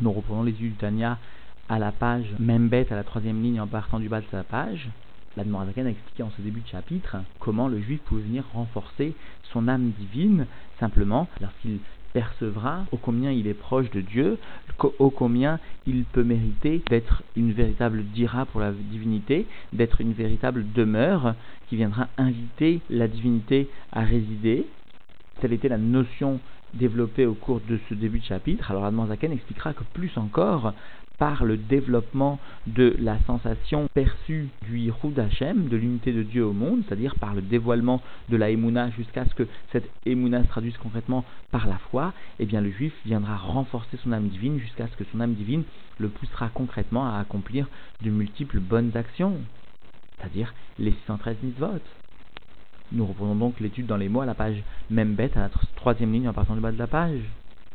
Nous reprenons les yeux à la page Membet, à la troisième ligne en partant du bas de sa page. L'Admorazaken a expliqué en ce début de chapitre comment le juif pouvait venir renforcer son âme divine simplement lorsqu'il percevra ô combien il est proche de Dieu, ô combien il peut mériter d'être une véritable dira pour la divinité, d'être une véritable demeure qui viendra inviter la divinité à résider. Telle était la notion développée au cours de ce début de chapitre. Alors Adman Zaken expliquera que plus encore, par le développement de la sensation perçue du Yichud Hashem, de l'unité de Dieu au monde, c'est-à-dire par le dévoilement de la Emouna jusqu'à ce que cette Emouna se traduise concrètement par la foi, eh bien le juif viendra renforcer son âme divine jusqu'à ce que son âme divine le poussera concrètement à accomplir de multiples bonnes actions, c'est-à-dire les 613 mitzvot. Nous reprenons donc l'étude dans les mots à la page même bête, à la troisième ligne en partant du bas de la page.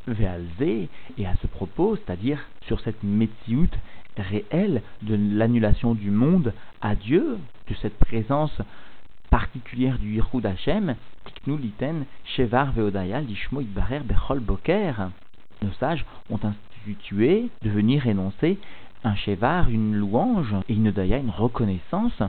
Véalzé, et à ce propos, c'est-à-dire sur cette métiout réelle de l'annulation du monde à Dieu, de cette présence particulière du Yichud Hashem, Tiknu Liten, Shevar Veodaya, Lishmo Itbarer Bechol Boker. Nos sages ont institué de venir énoncer un Shevar, une louange, et une Daya, une reconnaissance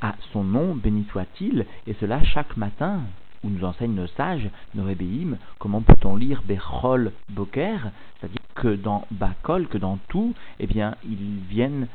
à son nom, béni soit-il, et cela chaque matin où nous enseignent nos sages, nos rébéim, comment peut-on lire Bechol Boker, c'est-à-dire que dans Bakol, que dans tout, eh bien, ils viennent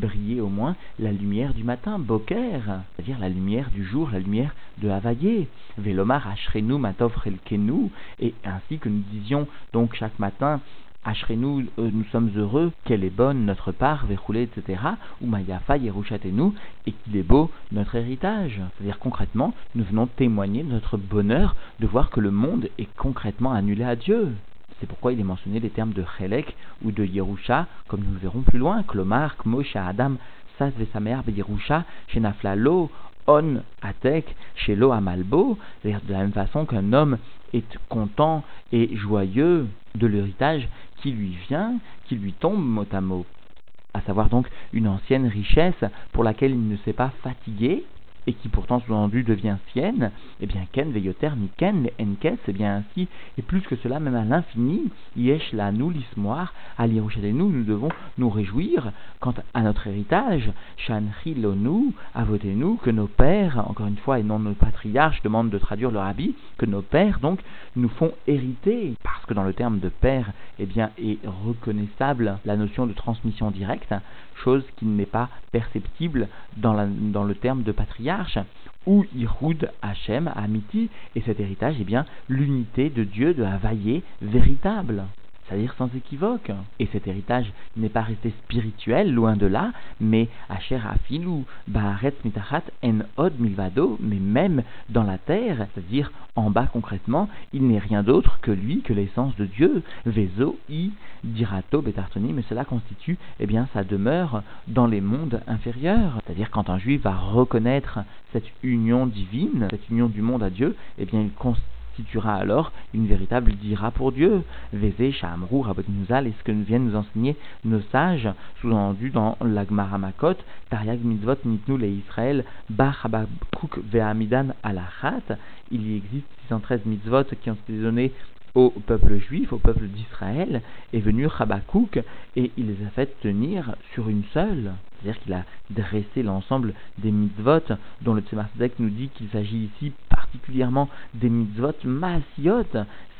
briller au moins la lumière du matin, Boker, c'est-à-dire la lumière du jour, la lumière de Havaillé, Velomar Ashrenu Matov Relkenu, et ainsi que nous disions donc chaque matin Ashrenu, euh, nous sommes heureux, qu'elle est bonne notre part, Verroulé, etc. Ou Mayafa, nous et qu'il est beau notre héritage. C'est-à-dire concrètement, nous venons témoigner de notre bonheur de voir que le monde est concrètement annulé à Dieu. C'est pourquoi il est mentionné les termes de Chelek ou de Yerusha, comme nous le verrons plus loin, Klomar, Moshe, Adam, Sas Vesamer, Yerusha, Shenaflalo, On, Atek, Shelo, Amalbo, c'est-à-dire de la même façon qu'un homme est content et joyeux de l'héritage qui lui vient, qui lui tombe mot à mot. À savoir donc une ancienne richesse pour laquelle il ne s'est pas fatigué, et qui pourtant sous-entendu devient sienne, eh bien ken veyoter ni ken enkes, eh bien ainsi, et plus que cela, même à l'infini, yesh la nous l'ismoire, à nous, nous devons nous réjouir quant à notre héritage, shanri lonu, avotez-nous, que nos pères, encore une fois, et non nos patriarches, demandent de traduire leur habit, que nos pères, donc, nous font hériter, parce que dans le terme de père, eh bien, est reconnaissable la notion de transmission directe, chose qui n'est pas perceptible dans le terme de patriarche, ou Ihoud Hachem, Amiti, et cet héritage est bien l'unité de Dieu de Havaïe véritable c'est-à-dire sans équivoque. Et cet héritage n'est pas resté spirituel, loin de là, mais Asher Afilu, Baharetz Mitachat, En Od Milvado, mais même dans la terre, c'est-à-dire en bas concrètement, il n'est rien d'autre que lui, que l'essence de Dieu, Vezo, I, Dirato, Betartoni, mais cela constitue eh bien, sa demeure dans les mondes inférieurs. C'est-à-dire quand un juif va reconnaître cette union divine, cette union du monde à Dieu, eh bien il constitue constituera alors une véritable dira pour Dieu. Vézé, Shahamrou, Nuzal, et ce que viennent nous enseigner nos sages, sous-entendu dans l'Agmara Makot, Tariag Mitzvot Nitnu le Israël, Bar Habakuk Ve'amidan Alachat, il y existe 613 mitzvot qui ont été donnés au peuple juif, au peuple d'Israël, est venu Habakkuk et il les a fait tenir sur une seule. C'est-à-dire qu'il a dressé l'ensemble des mitzvot dont le Tzemach nous dit qu'il s'agit ici particulièrement des mitzvot maasiot,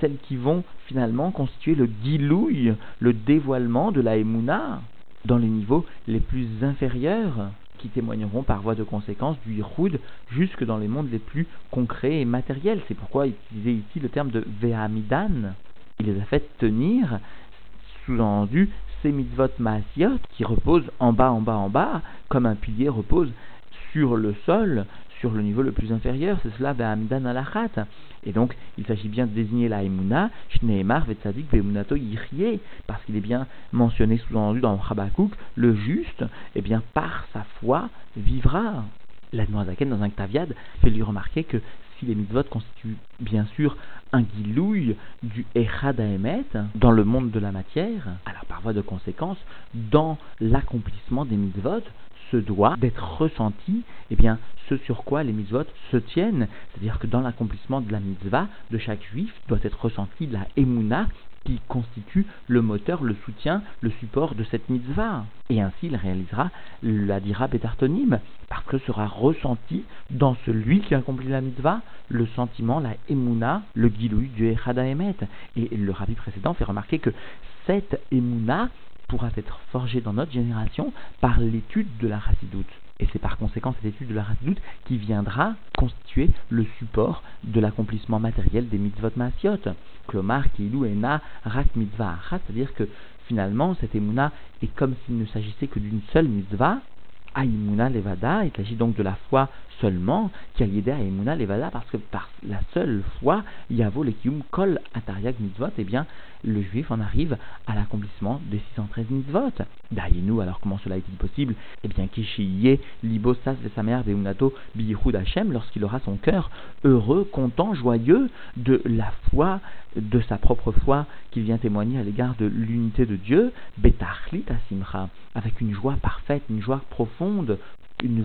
celles qui vont finalement constituer le gilouille, le dévoilement de la Emouna dans les niveaux les plus inférieurs qui témoigneront par voie de conséquence du Yichud jusque dans les mondes les plus concrets et matériels. C'est pourquoi il utilisait ici le terme de Vehamidan. Il les a fait tenir, sous-entendu, mitzvot qui reposent en bas, en bas, en bas, comme un pilier repose sur le sol, sur le niveau le plus inférieur, c'est cela Be'amdan alachat. Et donc, il s'agit bien de désigner la Emouna, Shneemar Vetzadik parce qu'il est bien mentionné sous-entendu dans Habakkuk, le juste, eh bien, par sa foi, vivra. La dans un Ktaviad, fait lui remarquer que les mitzvot constituent bien sûr un guilouille du Echad dans le monde de la matière, alors par voie de conséquence, dans l'accomplissement des mitzvot, se doit d'être ressenti, eh bien, ce sur quoi les mitzvot se tiennent. C'est-à-dire que dans l'accomplissement de la mitzvah de chaque juif doit être ressenti la emuna qui constitue le moteur, le soutien, le support de cette mitzvah. Et ainsi, il réalisera la dira bétartonim, parce que sera ressenti dans celui qui accomplit la mitzvah le sentiment, la emuna, le gilouï du Echada Emet. Et le rabbi précédent fait remarquer que cette emuna pourra être forgée dans notre génération par l'étude de la chassidoute. Et c'est par conséquent cette étude de la Rassidoute qui viendra constituer le support de l'accomplissement matériel des mitzvot maasiot. Klomar, Ena, Rak mitzvah c'est-à-dire que finalement cette émouna est comme s'il ne s'agissait que d'une seule mitzvah, Aïmouna Levada, il s'agit donc de la foi seulement, qui a l'idée à Aïmouna Levada, parce que par la seule foi, Yavo Lekium Kol Atariag Mitzvot, eh bien, le juif en arrive à l'accomplissement des 613 mitzvot. Daïnou, alors comment cela est-il possible? Eh bien, Kishiye, Libosas Vesamer Beunato Biyihud Hashem, lorsqu'il aura son cœur heureux, content, joyeux de la foi, de sa propre foi qu'il vient témoigner à l'égard de l'unité de Dieu, Betachlit Asimcha, avec une joie parfaite, une joie profonde, une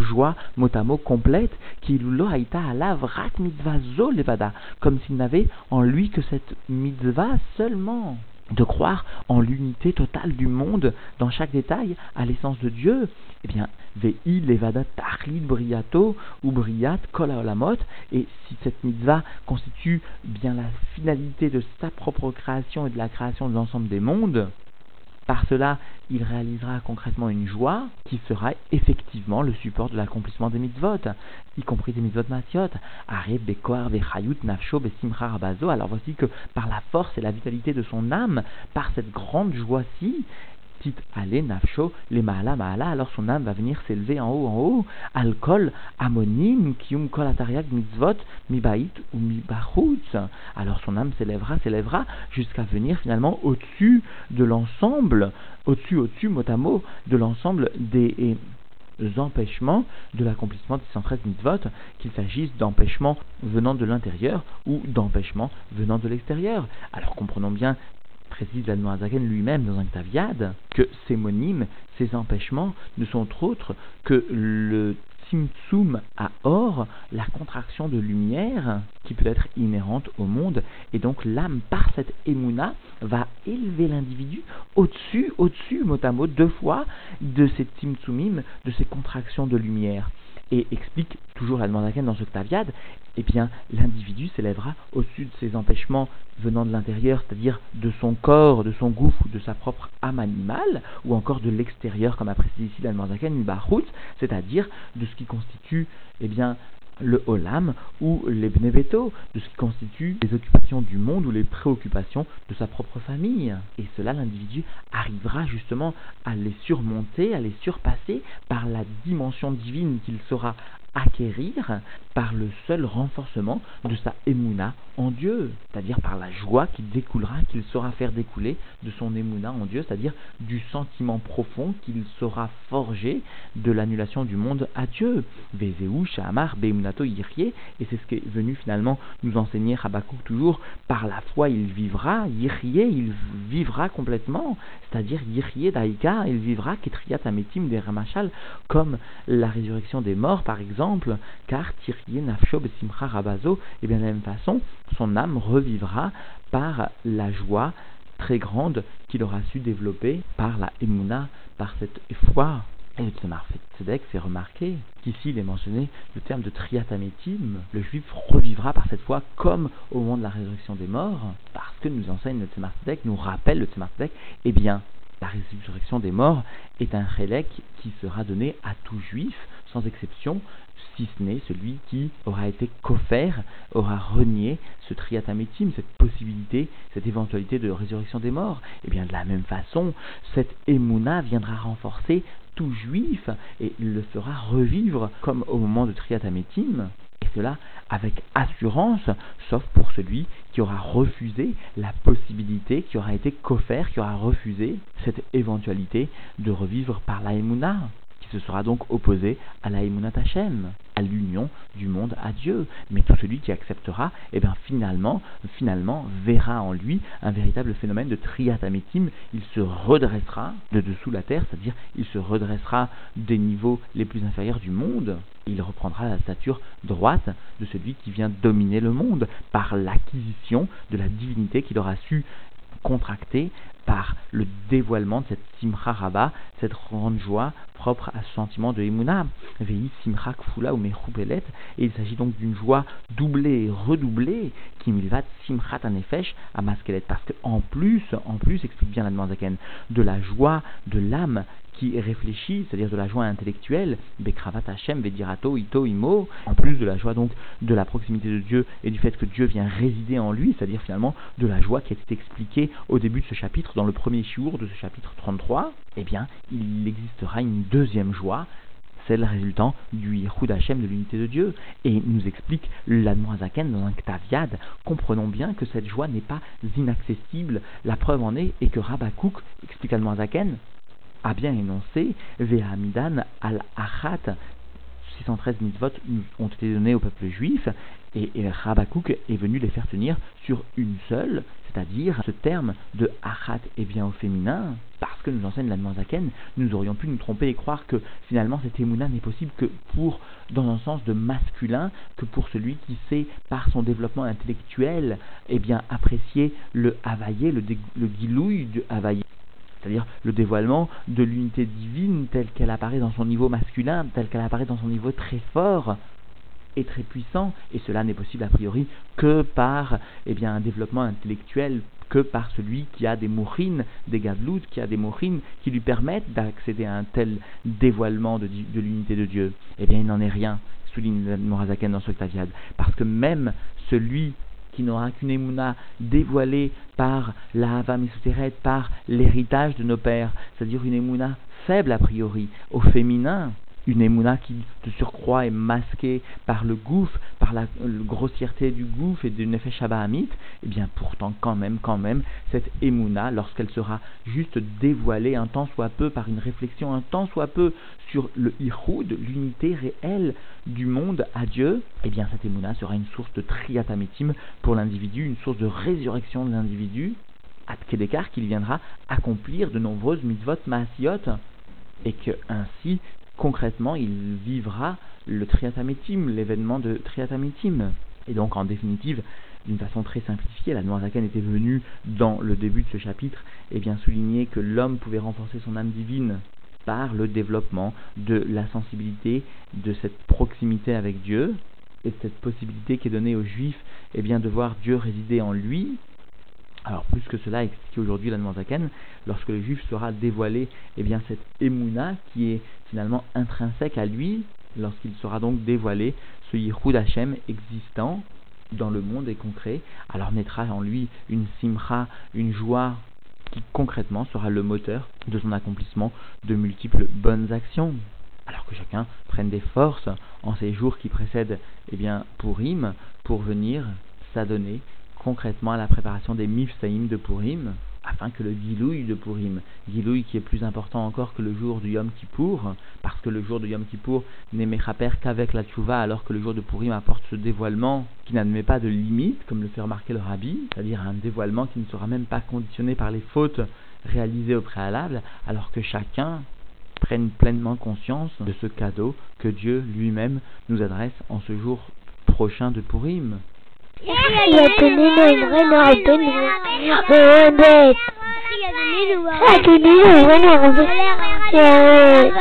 joie mot à mot complète, qui lo haïta alav rak mitzvah zo levada, comme s'il n'avait en lui que cette mitzvah seulement. De croire en l'unité totale du monde dans chaque détail, à l'essence de Dieu, eh bien, vei levada tachlit briato ou briat kol olamot, et si cette mitzvah constitue bien la finalité de sa propre création et de la création de l'ensemble des mondes, par cela, il réalisera concrètement une joie qui sera effectivement le support de l'accomplissement des mitzvot, y compris des mitzvot rabazo. Alors voici que par la force et la vitalité de son âme, par cette grande joie-ci, maala maala, alors son âme va venir s'élever en haut en haut, alcool amonim kium kol atariag mitzvot mibait ou mibachutz. Alors son âme s'élèvera, s'élèvera jusqu'à venir finalement au-dessus de l'ensemble, au-dessus, au-dessus, mot de l'ensemble des empêchements de l'accomplissement des 113 mitzvot, qu'il s'agisse d'empêchements venant de l'intérieur ou d'empêchements venant de l'extérieur. Alors comprenons bien précise l'Admorazaken lui-même dans un Ktaviad, que ces monimes, ces empêchements, ne sont autres que le Tzimtzum à or, la contraction de lumière qui peut être inhérente au monde, et donc l'âme, par cette émouna, va élever l'individu au-dessus, au-dessus, mot à mot, deux fois, de ces Tzimtzumim, de ces contractions de lumière et explique toujours la Zaken dans ce Ktaviad, eh bien, l'individu s'élèvera au-dessus de ces empêchements venant de l'intérieur, c'est-à-dire de son corps, de son gouffre, de sa propre âme animale, ou encore de l'extérieur, comme a précisé ici la Zaken, c'est-à-dire de ce qui constitue, eh bien, le Olam ou les Bneveto, de ce qui constitue les occupations du monde ou les préoccupations de sa propre famille. Et cela, l'individu arrivera justement à les surmonter, à les surpasser par la dimension divine qu'il saura acquérir par le seul renforcement de sa émouna en Dieu, c'est-à-dire par la joie qui découlera, qu'il saura faire découler de son émouna en Dieu, c'est-à-dire du sentiment profond qu'il saura forger de l'annulation du monde à Dieu. Vezeu, Shamar, Beimunato, Yirie, et c'est ce qui est venu finalement nous enseigner Habakkuk toujours, par la foi il vivra, Yirie, il vivra complètement, c'est-à-dire Yirie Daïka, il vivra Ketriat Ametim des comme la résurrection des morts par exemple, car Tirie Nafsho Besimcha Rabazo, et bien de la même façon, son âme revivra par la joie très grande qu'il aura su développer par la Emuna, par cette foi. Et le Tzedek fait remarquer qu'ici il est mentionné le terme de triatamétim, le juif revivra par cette foi comme au moment de la résurrection des morts, parce que nous enseigne le Tzedek, nous rappelle le Tzedek, eh bien, la résurrection des morts est un chélek qui sera donné à tout juif, sans exception, si ce n'est celui qui aura été coffert, aura renié ce triatamétim, cette possibilité, cette éventualité de résurrection des morts. Et bien de la même façon, cette émouna viendra renforcer tout juif et le fera revivre comme au moment de triatamétim. Et cela avec assurance, sauf pour celui qui aura refusé la possibilité, qui aura été coffert, qui aura refusé cette éventualité de revivre par la émouna se sera donc opposé à la Hashem, à l'union du monde à Dieu. Mais tout celui qui acceptera, eh bien finalement, finalement verra en lui un véritable phénomène de triatamétim. Il se redressera de dessous la terre, c'est-à-dire il se redressera des niveaux les plus inférieurs du monde. Il reprendra la stature droite de celui qui vient dominer le monde par l'acquisition de la divinité qu'il aura su contracté par le dévoilement de cette simcha rabba, cette grande joie propre à ce sentiment de Emouna. Vei simcha kfula ou et il s'agit donc d'une joie doublée et redoublée, qui milvat simchat anefesh à maskelet, parce que en plus, en plus, explique bien la Zaken, de la joie de l'âme qui réfléchit, c'est-à-dire de la joie intellectuelle, Bekravat Hashem, Vedirato, Ito, Imo, en plus de la joie donc de la proximité de Dieu et du fait que Dieu vient résider en lui, c'est-à-dire finalement de la joie qui été expliquée au début de ce chapitre, dans le premier shiur de ce chapitre 33, eh bien, il existera une deuxième joie, celle résultant du Yichud Hashem de l'unité de Dieu. Et nous explique l'Admoazaken dans un Ktaviad. Comprenons bien que cette joie n'est pas inaccessible. La preuve en est, et que Rabakouk explique l'Admoazaken, a bien énoncé Vehamidan al-Achat. 613 mitzvot ont été donnés au peuple juif et, et Rabakouk est venu les faire tenir sur une seule, c'est-à-dire ce terme de achat est bien au féminin, parce que nous enseigne la Zaken, nous aurions pu nous tromper et croire que finalement cette émouna n'est possible que pour, dans un sens de masculin, que pour celui qui sait par son développement intellectuel, eh bien apprécier le havaillé, le, le guilouille du havaillé c'est-à-dire le dévoilement de l'unité divine telle qu'elle apparaît dans son niveau masculin, telle qu'elle apparaît dans son niveau très fort et très puissant, et cela n'est possible a priori que par eh bien, un développement intellectuel, que par celui qui a des mourines, des gadloutes, qui a des mourines qui lui permettent d'accéder à un tel dévoilement de, l'unité de Dieu. Eh bien, il n'en est rien, souligne Morazaken dans ce Taviad, parce que même celui qui n'aura qu'une émouna dévoilée par la Hava par l'héritage de nos pères, c'est-à-dire une émouna faible a priori, au féminin, une émouna qui de surcroît est masquée par le gouffre, par la, grossièreté du gouffre et du nefesh et eh bien pourtant quand même, quand même, cette émouna, lorsqu'elle sera juste dévoilée un temps soit peu par une réflexion un temps soit peu sur le de l'unité réelle du monde à Dieu, eh bien cette émouna sera une source de triatamétim pour l'individu, une source de résurrection de l'individu, à Kedekar qu'il viendra accomplir de nombreuses mitzvot maasiot, et que ainsi concrètement, il vivra le triatamétim, l'événement de triatamétim. Et donc, en définitive, d'une façon très simplifiée, la Noirzaken était venue dans le début de ce chapitre et bien souligner que l'homme pouvait renforcer son âme divine par le développement de la sensibilité, de cette proximité avec Dieu, et de cette possibilité qui est donnée aux Juifs et bien, de voir Dieu résider en lui, alors plus que cela expliqué aujourd'hui la Zaken, lorsque le juif sera dévoilé, eh bien cette émouna qui est finalement intrinsèque à lui, lorsqu'il sera donc dévoilé, ce Yichud Hashem existant dans le monde et concret, alors naîtra en lui une simcha, une joie qui concrètement sera le moteur de son accomplissement de multiples bonnes actions. Alors que chacun prenne des forces en ces jours qui précèdent eh bien, Purim pour venir s'adonner concrètement à la préparation des mifsaïm de Purim, afin que le Gilouï de Purim, Gilouï qui est plus important encore que le jour du Yom Kippour, parce que le jour de Yom Kippour n'est mechaper qu'avec la Tchouva, alors que le jour de Purim apporte ce dévoilement qui n'admet pas de limite, comme le fait remarquer le Rabbi, c'est-à-dire un dévoilement qui ne sera même pas conditionné par les fautes réalisées au préalable, alors que chacun prenne pleinement conscience de ce cadeau que Dieu lui-même nous adresse en ce jour prochain de Purim. Yatuninu imrenu atunu bebet. Yatuninu imrenu bebet.